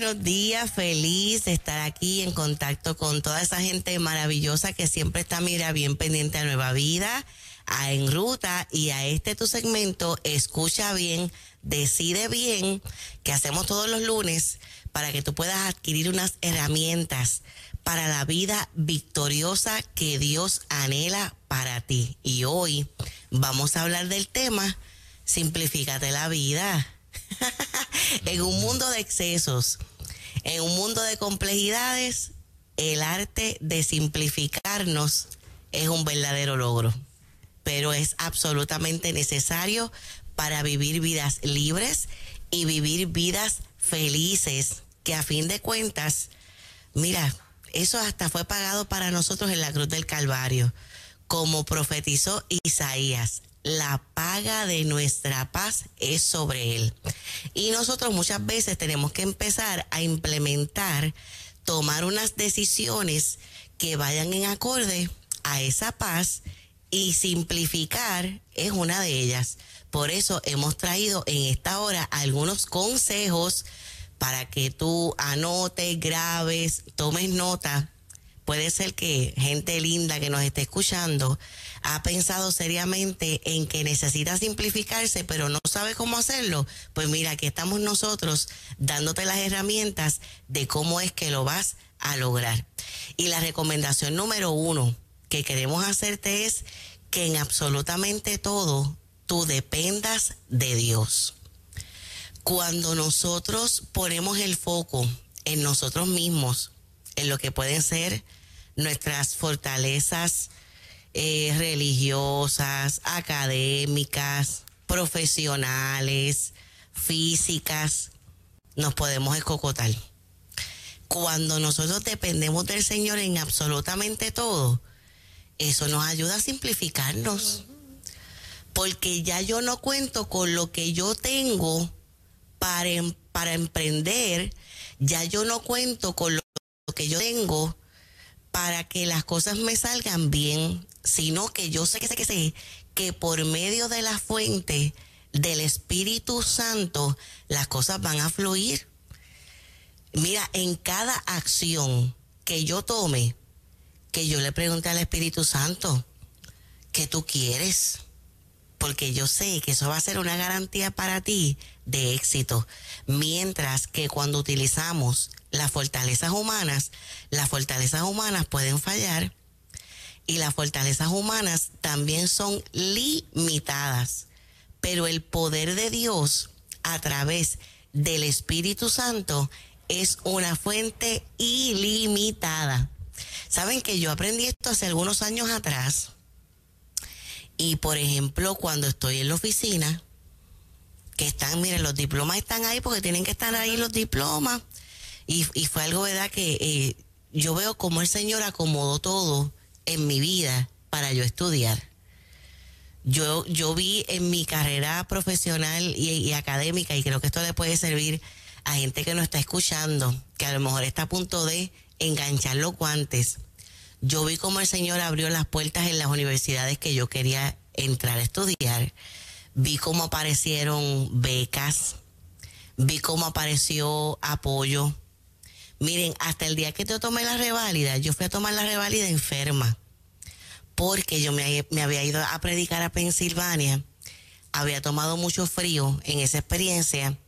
buenos días, feliz estar aquí en contacto con toda esa gente maravillosa que siempre está, mira, bien pendiente a Nueva Vida, a En Ruta y a este tu segmento, escucha bien, decide bien, que hacemos todos los lunes para que tú puedas adquirir unas herramientas para la vida victoriosa que Dios anhela para ti. Y hoy vamos a hablar del tema, simplifícate la vida. en un mundo de excesos, en un mundo de complejidades, el arte de simplificarnos es un verdadero logro, pero es absolutamente necesario para vivir vidas libres y vivir vidas felices, que a fin de cuentas, mira, eso hasta fue pagado para nosotros en la cruz del Calvario, como profetizó Isaías la paga de nuestra paz es sobre Él. Y nosotros muchas veces tenemos que empezar a implementar, tomar unas decisiones que vayan en acorde a esa paz y simplificar es una de ellas. Por eso hemos traído en esta hora algunos consejos para que tú anotes, grabes, tomes nota. Puede ser que gente linda que nos esté escuchando ha pensado seriamente en que necesita simplificarse, pero no sabe cómo hacerlo, pues mira, aquí estamos nosotros dándote las herramientas de cómo es que lo vas a lograr. Y la recomendación número uno que queremos hacerte es que en absolutamente todo tú dependas de Dios. Cuando nosotros ponemos el foco en nosotros mismos, en lo que pueden ser nuestras fortalezas, eh, religiosas, académicas, profesionales, físicas, nos podemos escocotar. Cuando nosotros dependemos del Señor en absolutamente todo, eso nos ayuda a simplificarnos. Porque ya yo no cuento con lo que yo tengo para, em, para emprender, ya yo no cuento con lo que yo tengo para que las cosas me salgan bien sino que yo sé que sé que sé que por medio de la fuente del Espíritu Santo las cosas van a fluir. Mira, en cada acción que yo tome, que yo le pregunte al Espíritu Santo, ¿qué tú quieres? Porque yo sé que eso va a ser una garantía para ti de éxito. Mientras que cuando utilizamos las fortalezas humanas, las fortalezas humanas pueden fallar y las fortalezas humanas también son limitadas, pero el poder de Dios a través del Espíritu Santo es una fuente ilimitada. Saben que yo aprendí esto hace algunos años atrás y por ejemplo cuando estoy en la oficina, que están, miren, los diplomas están ahí porque tienen que estar ahí los diplomas. Y, fue algo, ¿verdad? Que eh, yo veo como el Señor acomodó todo en mi vida para yo estudiar. Yo, yo vi en mi carrera profesional y, académica, y creo que esto le puede servir a gente que no está escuchando, que a lo mejor está a punto de enganchar los guantes. Yo vi cómo el Señor abrió las puertas en las universidades que yo quería entrar a estudiar. Vi cómo aparecieron becas, vi cómo apareció apoyo, Miren, hasta el día que yo tomé la reválida, yo fui a tomar la reválida enferma, porque yo me, había ido a predicar a Pensilvania, había tomado mucho frío en esa experiencia,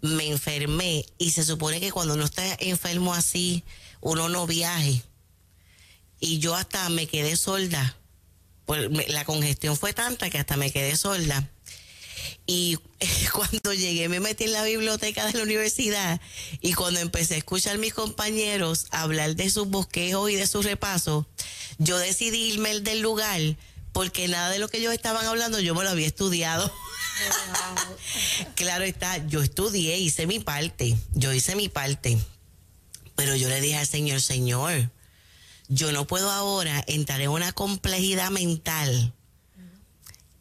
me enfermé y se supone que cuando uno está enfermo así, uno no viaje. Y yo hasta me quedé sorda. Pues la congestión fue tanta que hasta me quedé sorda. Y cuando llegué me metí en la biblioteca de la universidad y cuando empecé a escuchar a mis compañeros hablar de sus bosquejos y de sus repasos, yo decidí irme del lugar porque nada de lo que ellos estaban hablando yo me lo había estudiado. claro está, yo estudié, hice mi parte, yo hice mi parte, pero yo le dije al Señor, Señor, yo no puedo ahora entrar en una complejidad mental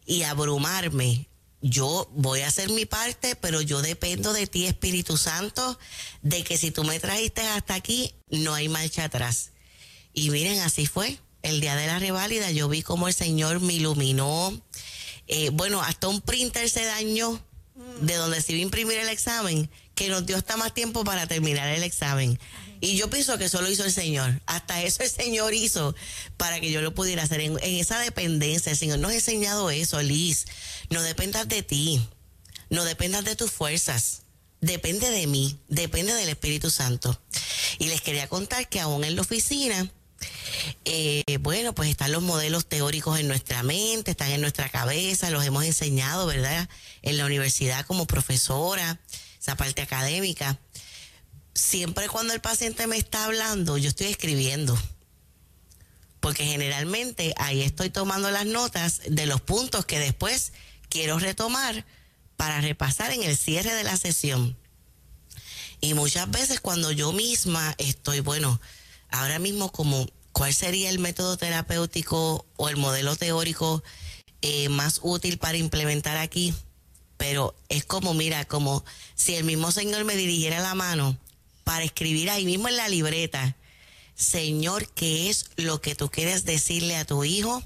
y abrumarme yo voy a hacer mi parte, pero yo dependo de ti, Espíritu Santo, de que si tú me trajiste hasta aquí, no hay marcha atrás. Y miren, así fue. El día de la reválida yo vi como el Señor me iluminó. Eh, bueno, hasta un printer se dañó de donde se iba a imprimir el examen, que nos dio hasta más tiempo para terminar el examen. Y yo pienso que eso lo hizo el Señor. Hasta eso el Señor hizo para que yo lo pudiera hacer. En, esa dependencia, el Señor nos ha enseñado eso, Liz. No dependas de ti. No dependas de tus fuerzas. Depende de mí. Depende del Espíritu Santo. Y les quería contar que aún en la oficina, eh, bueno, pues están los modelos teóricos en nuestra mente, están en nuestra cabeza, los hemos enseñado, ¿verdad? En la universidad como profesora, esa parte académica siempre cuando el paciente me está hablando, yo estoy escribiendo. Porque generalmente ahí estoy tomando las notas de los puntos que después quiero retomar para repasar en el cierre de la sesión. Y muchas veces cuando yo misma estoy, bueno, ahora mismo como cuál sería el método terapéutico o el modelo teórico eh, más útil para implementar aquí, pero es como, mira, como si el mismo Señor me dirigiera la mano para escribir ahí mismo en la libreta, Señor, ¿qué es lo que tú quieres decirle a tu hijo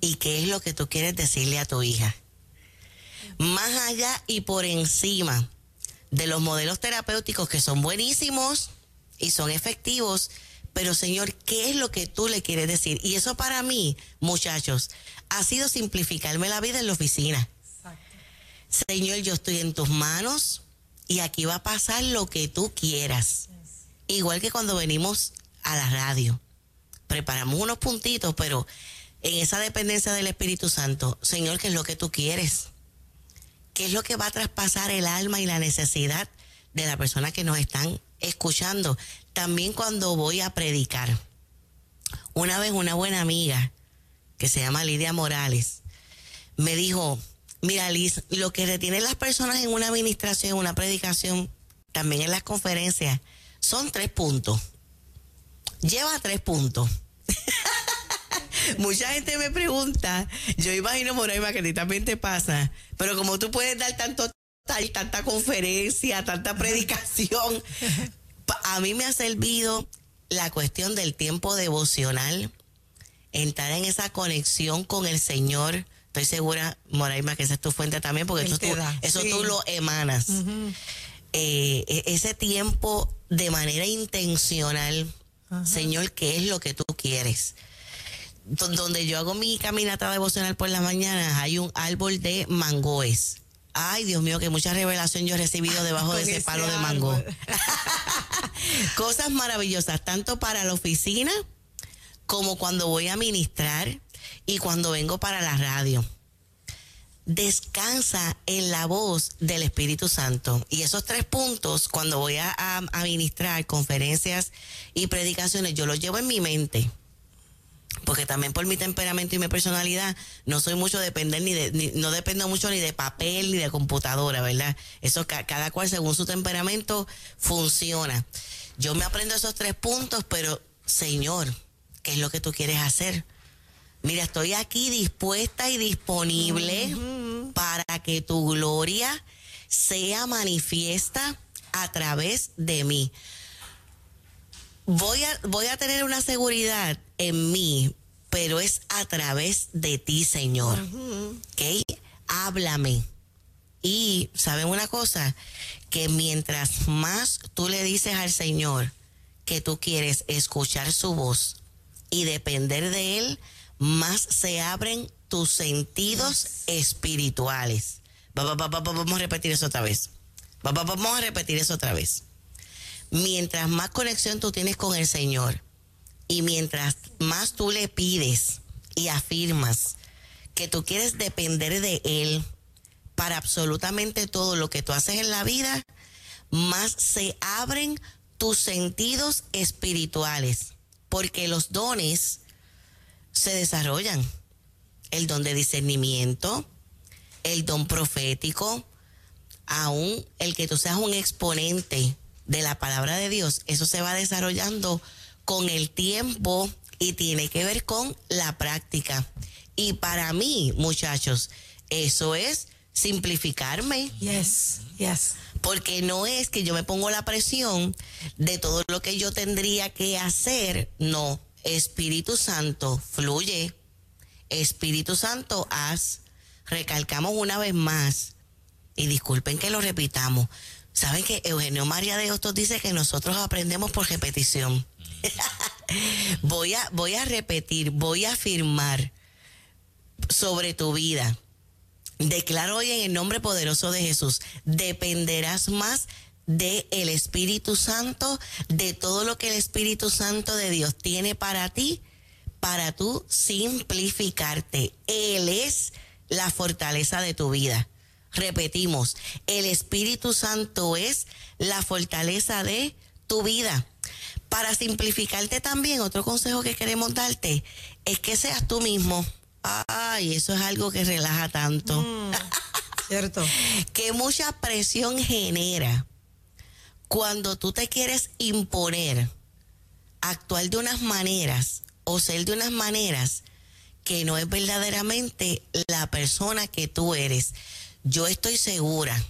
y qué es lo que tú quieres decirle a tu hija? Más allá y por encima de los modelos terapéuticos que son buenísimos y son efectivos, pero Señor, ¿qué es lo que tú le quieres decir? Y eso para mí, muchachos, ha sido simplificarme la vida en la oficina. Señor, yo estoy en tus manos y aquí va a pasar lo que tú quieras. Igual que cuando venimos a la radio. Preparamos unos puntitos, pero en esa dependencia del Espíritu Santo, Señor, ¿qué es lo que tú quieres? ¿Qué es lo que va a traspasar el alma y la necesidad de la persona que nos están escuchando? También cuando voy a predicar. Una vez una buena amiga, que se llama Lidia Morales, me dijo, Mira, Liz, lo que retienen las personas en una administración, una predicación, también en las conferencias, son tres puntos. Lleva tres puntos. Mucha gente me pregunta, yo imagino, Moraima, que a ti también te pasa, pero como tú puedes dar tanto tanta conferencia, tanta predicación, a mí me ha servido la cuestión del tiempo devocional, entrar en esa conexión con el Señor, estoy segura, Moraima, que esa es tu fuente también, porque eso, tú, eso tú lo emanas. Eh, e, ese tiempo de manera intencional, Señor, ¿qué es lo que tú quieres? donde yo hago mi caminata devocional por las mañanas, hay un árbol de mangoes. Ay, Dios mío, que mucha revelación yo he recibido debajo de ese palo de mango. Cosas maravillosas, tanto para la oficina como cuando voy a ministrar y cuando vengo para la radio. Descansa en la voz del Espíritu Santo. Y esos tres puntos, cuando voy a, administrar conferencias y predicaciones, yo los llevo en mi mente porque también por mi temperamento y mi personalidad no soy mucho depender ni de no dependo mucho ni de papel ni de computadora, ¿verdad? Eso cada cual según su temperamento funciona. Yo me aprendo esos tres puntos, pero Señor, ¿qué es lo que tú quieres hacer? Mira, estoy aquí dispuesta y disponible para que tu gloria sea manifiesta a través de mí. Voy a, voy a tener una seguridad en mí, pero es a través de ti, Señor. ¿Ok? Háblame. Y, ¿saben una cosa? Que mientras más tú le dices al Señor que tú quieres escuchar su voz y depender de Él, más se abren tus sentidos espirituales. Vamos a repetir eso otra vez. Vamos a repetir eso otra vez. Mientras más conexión tú tienes con el Señor y mientras más tú le pides y afirmas que tú quieres depender de Él para absolutamente todo lo que tú haces en la vida, más se abren tus sentidos espirituales. Porque los dones se desarrollan. El don de discernimiento, el don profético, aún el que tú seas un exponente de la palabra de Dios, eso se va desarrollando con el tiempo y tiene que ver con la práctica. Y para mí, muchachos, eso es simplificarme. Yes, yes. Porque no es que yo me pongo la presión de todo lo que yo tendría que hacer, no. Espíritu Santo, fluye. Espíritu Santo, haz. Recalcamos una vez más. y disculpen que lo repitamos, saben que Eugenio María de Hostos dice que nosotros aprendemos por repetición. voy, a, voy a repetir, voy a afirmar sobre tu vida. Declaro hoy en el nombre poderoso de Jesús, dependerás más del el Espíritu Santo, de todo lo que el Espíritu Santo de Dios tiene para ti, para tú simplificarte. Él es la fortaleza de tu vida. Repetimos, el Espíritu Santo es la fortaleza de tu vida. Para simplificarte también, otro consejo que queremos darte es que seas tú mismo. Ay, eso es algo que relaja tanto. Mm, cierto. que mucha presión genera cuando tú te quieres imponer, actuar de unas maneras o ser de unas maneras que no es verdaderamente la persona que tú eres. Yo estoy segura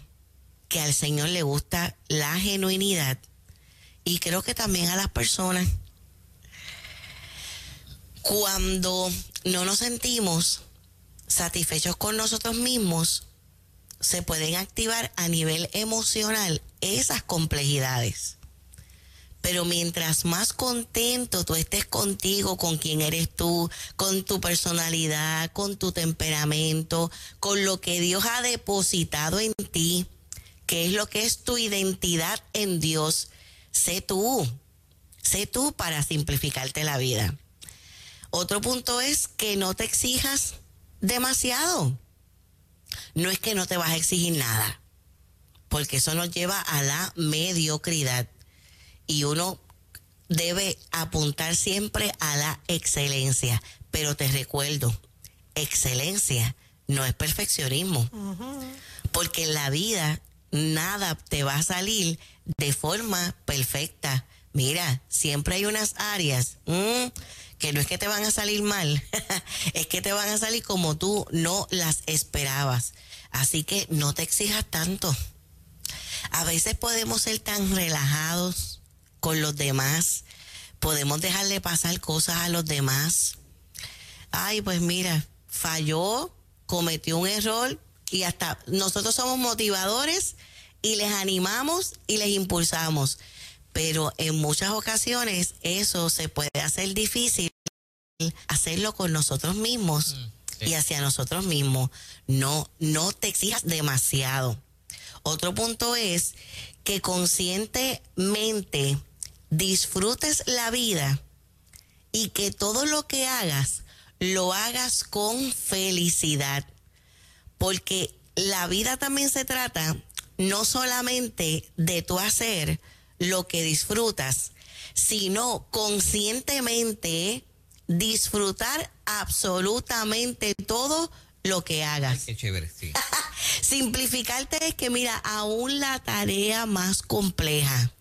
que al Señor le gusta la genuinidad y creo que también a las personas. Cuando no nos sentimos satisfechos con nosotros mismos, se pueden activar a nivel emocional esas complejidades. Pero mientras más contento tú estés contigo, con quien eres tú, con tu personalidad, con tu temperamento, con lo que Dios ha depositado en ti, que es lo que es tu identidad en Dios, sé tú, sé tú para simplificarte la vida. Otro punto es que no te exijas demasiado. No es que no te vas a exigir nada, porque eso nos lleva a la mediocridad y uno debe apuntar siempre a la excelencia. Pero te recuerdo, excelencia no es perfeccionismo, porque en la vida nada te va a salir de forma perfecta. Mira, siempre hay unas áreas mm, que no es que te van a salir mal, es que te van a salir como tú no las esperabas. Así que no te exijas tanto. A veces podemos ser tan relajados con los demás, podemos dejarle pasar cosas a los demás. Ay, pues mira, falló, cometió un error y hasta nosotros somos motivadores y les animamos y les impulsamos. Pero en muchas ocasiones eso se puede hacer difícil hacerlo con nosotros mismos mm, y hacia nosotros mismos. No, no te exijas demasiado. Otro punto es que conscientemente disfrutes la vida y que todo lo que hagas lo hagas con felicidad. Porque la vida también se trata no solamente de tu hacer lo que disfrutas, sino conscientemente disfrutar absolutamente todo lo que hagas. qué chévere, sí. Simplificarte es que, mira, aún la tarea más compleja,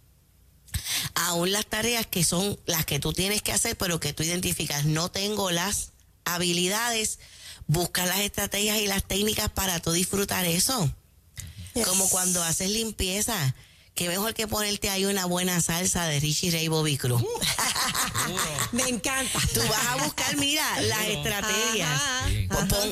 aún las tareas que son las que tú tienes que hacer, pero que tú identificas, no tengo las habilidades, busca las estrategias y las técnicas para tú disfrutar eso. Como cuando haces limpieza. Qué mejor que ponerte ahí una buena salsa de Richie Ray Bobby Cruz. Me encanta. Tú vas a buscar, mira, las estrategias.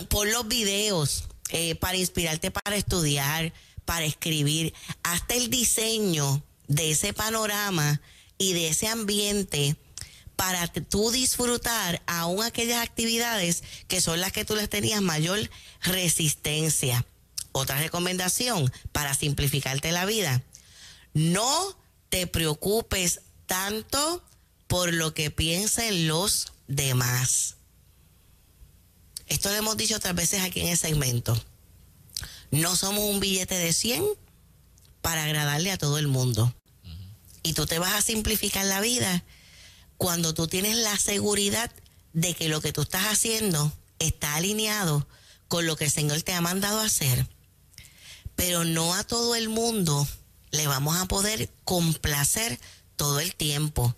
Pon, los videos eh, para inspirarte para estudiar, para escribir. Hasta el diseño de ese panorama y de ese ambiente para tú disfrutar aún aquellas actividades que son las que tú les tenías mayor resistencia. Otra recomendación para simplificarte la vida. No te preocupes tanto por lo que piensen los demás. Esto lo hemos dicho otras veces aquí en el segmento. No somos un billete de 100 para agradarle a todo el mundo. Y tú te vas a simplificar la vida cuando tú tienes la seguridad de que lo que tú estás haciendo está alineado con lo que el Señor te ha mandado a hacer. Pero no a todo el mundo le vamos a poder complacer todo el tiempo.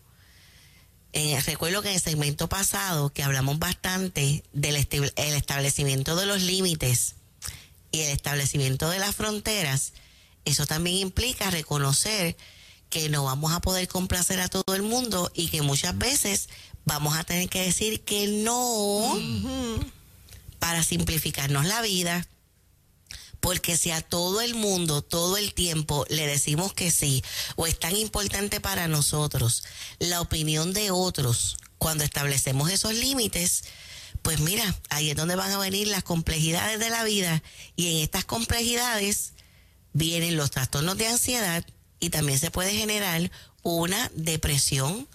Eh, recuerdo que en el segmento pasado que hablamos bastante del el establecimiento de los límites y el establecimiento de las fronteras, eso también implica reconocer que no vamos a poder complacer a todo el mundo y que muchas veces vamos a tener que decir que no para simplificarnos la vida, Porque si a todo el mundo, todo el tiempo le decimos que sí, o es tan importante para nosotros la opinión de otros cuando establecemos esos límites, pues mira, ahí es donde van a venir las complejidades de la vida y en estas complejidades vienen los trastornos de ansiedad y también se puede generar una depresión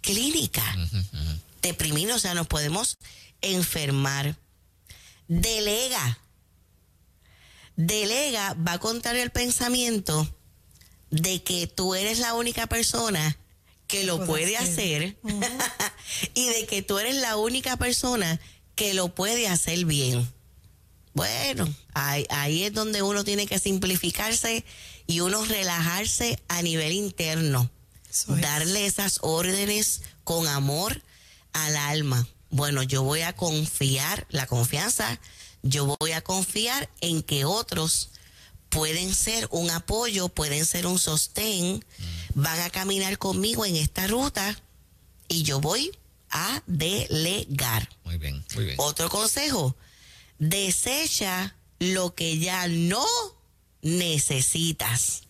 clínica. Deprimir, o sea, nos podemos enfermar. Delega. Delega va a contar el pensamiento de que tú eres la única persona que lo puede hacer, y de que tú eres la única persona que lo puede hacer bien. Bueno, ahí, ahí, es donde uno tiene que simplificarse y uno relajarse a nivel interno. Darle esas órdenes con amor al alma. Bueno, yo voy a confiar, la confianza, yo voy a confiar en que otros pueden ser un apoyo, pueden ser un sostén, mm. van a caminar conmigo en esta ruta y yo voy a delegar. Muy bien, muy bien. Otro consejo, desecha lo que ya no necesitas,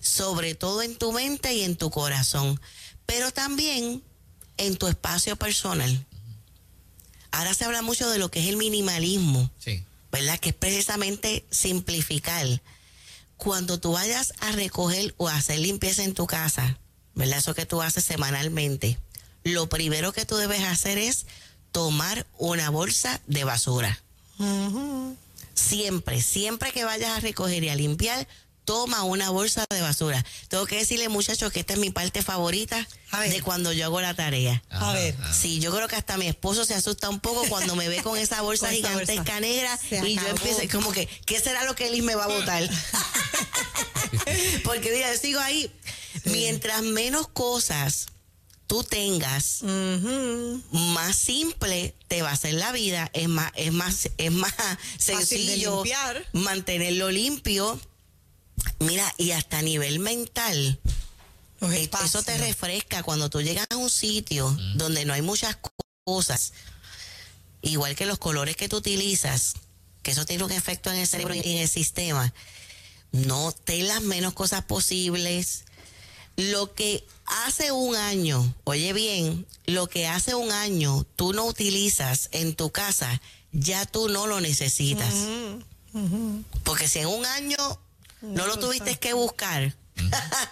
sobre todo en tu mente y en tu corazón, pero también en tu espacio personal. Ahora se habla mucho de lo que es el minimalismo. Sí. ¿verdad? Que es precisamente simplificar. Cuando tú vayas a recoger o a hacer limpieza en tu casa, ¿verdad? Eso que tú haces semanalmente, lo primero que tú debes hacer es tomar una bolsa de basura. Siempre, siempre que vayas a recoger y a limpiar, toma una bolsa de basura. Tengo que decirle, muchachos, que esta es mi parte favorita de cuando yo hago la tarea. A ver. Sí, yo creo que hasta mi esposo se asusta un poco cuando me ve con esa bolsa gigantesca negra y yo empiezo como que, ¿qué será lo que él me va a botar? Porque mira, yo sigo ahí. Mientras menos cosas tú tengas, más simple te va a ser la vida, es más, es más, es más sencillo mantenerlo limpio Mira, y hasta a nivel mental, eh, eso te refresca cuando tú llegas a un sitio donde no hay muchas cosas, igual que los colores que tú utilizas, que eso tiene un efecto en el cerebro y en el sistema. No ten las menos cosas posibles. Lo que hace un año, oye bien, lo que hace un año tú no utilizas en tu casa, ya tú no lo necesitas. Porque si en un año no lo tuviste que buscar.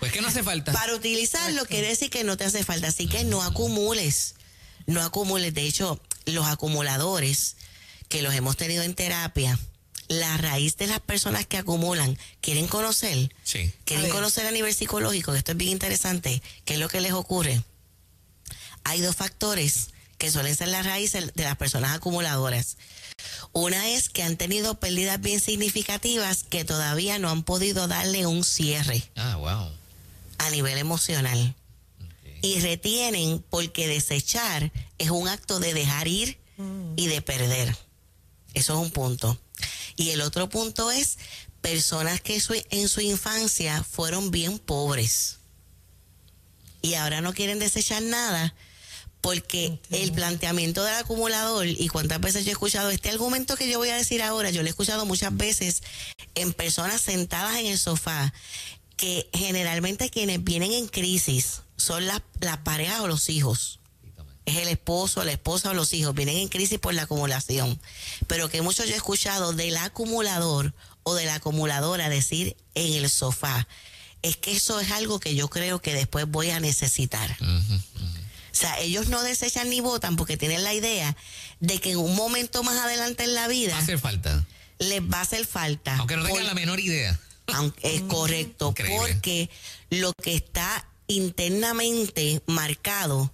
Pues que no hace falta. Para utilizarlo quiere decir que no te hace falta. Así que no acumules. No acumules. De hecho, los acumuladores que los hemos tenido en terapia, la raíz de las personas que acumulan, quieren conocer. Sí. Quieren conocer a nivel psicológico, que esto es bien interesante. ¿Qué es lo que les ocurre? Hay dos factores que suelen ser la raíz de las personas acumuladoras. Una es que han tenido pérdidas bien significativas que todavía no han podido darle un cierre. Ah, wow. A nivel emocional. Y retienen porque desechar es un acto de dejar ir y de perder. Eso es un punto. Y el otro punto es personas que en su infancia fueron bien pobres y ahora no quieren desechar nada porque el planteamiento del acumulador, y cuántas veces yo he escuchado este argumento que yo voy a decir ahora, yo lo he escuchado muchas veces en personas sentadas en el sofá, que generalmente quienes vienen en crisis son las la parejas o los hijos. Es el esposo, la esposa o los hijos, vienen en crisis por la acumulación. Pero que muchos yo he escuchado del acumulador o de la acumuladora decir en el sofá, es que eso es algo que yo creo que después voy a necesitar. O sea, ellos no desechan ni votan porque tienen la idea de que en un momento más adelante en la vida... Va a hacer falta. Les va a hacer falta. Aunque no tengan la menor idea. es correcto, porque lo que está internamente marcado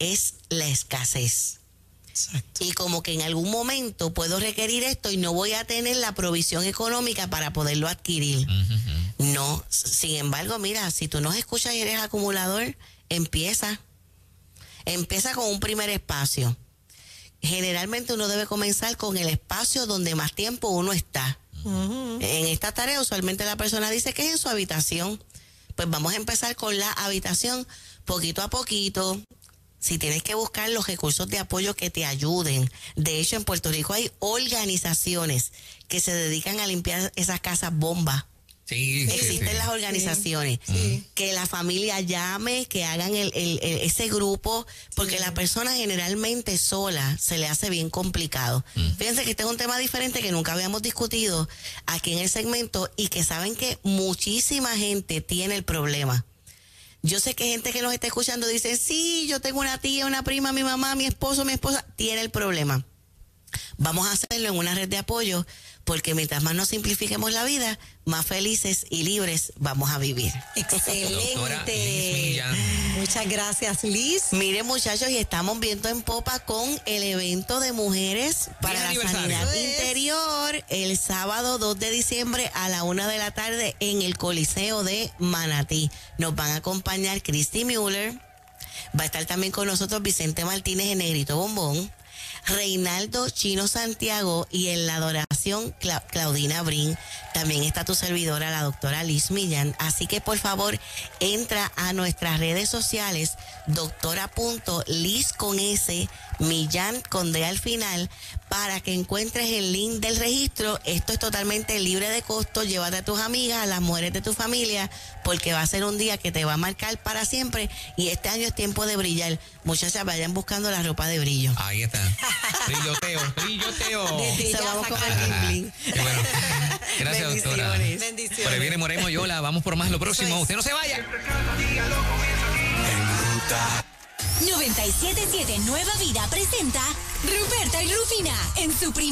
es la escasez. Exacto. Y como que en algún momento puedo requerir esto y no voy a tener la provisión económica para poderlo adquirir. No, sin embargo, mira, si tú nos escuchas y eres acumulador, empieza Empieza con un primer espacio. Generalmente uno debe comenzar con el espacio donde más tiempo uno está. En esta tarea usualmente la persona dice que es en su habitación. Pues vamos a empezar con la habitación poquito a poquito. Si tienes que buscar los recursos de apoyo que te ayuden. De hecho, en Puerto Rico hay organizaciones que se dedican a limpiar esas casas bombas. Sí, sí, Existen sí. las organizaciones. Que la familia llame, que hagan el, el- el- ese grupo, porque la persona generalmente sola se le hace bien complicado. Fíjense que este es un tema diferente que nunca habíamos discutido aquí en el segmento y que saben que muchísima gente tiene el problema. Yo sé que gente que nos está escuchando dice, sí, yo tengo una tía, una prima, mi mamá, mi esposo, mi esposa, tiene el problema. Vamos a hacerlo en una red de apoyo porque mientras más nos simplifiquemos la vida, más felices y libres vamos a vivir. Excelente. Muchas gracias, Liz. Miren muchachos, y estamos viendo en popa con el evento de mujeres para la sanidad interior el sábado 2 de diciembre a la una de la tarde en el Coliseo de Manatí. Nos van a acompañar Christy Mueller, va a estar también con nosotros Vicente Martínez en Negrito Bombón. Reinaldo Chino Santiago y en la adoración Cla- Claudina Brin. También está tu servidora, la doctora Liz Millán. Así que por favor, entra a nuestras redes sociales, doctora.liz con S, Millán con D al final, para que encuentres el link del registro. Esto es totalmente libre de costo. Llévate a tus amigas, a las mujeres de tu familia, porque va a ser un día que te va a marcar para siempre. Y este año es tiempo de brillar. Muchachas, vayan buscando la ropa de brillo. Ahí está. Brilloteo, brilloteo. Se vamos con el. Qué bueno. Gracias, doctora. Bendiciones. Bendiciones. Por ahí viene Moreno Yola. Vamos por más lo próximo. es. Usted no se vaya. 977 Nueva Vida presenta Ruperta y Rufina en su primer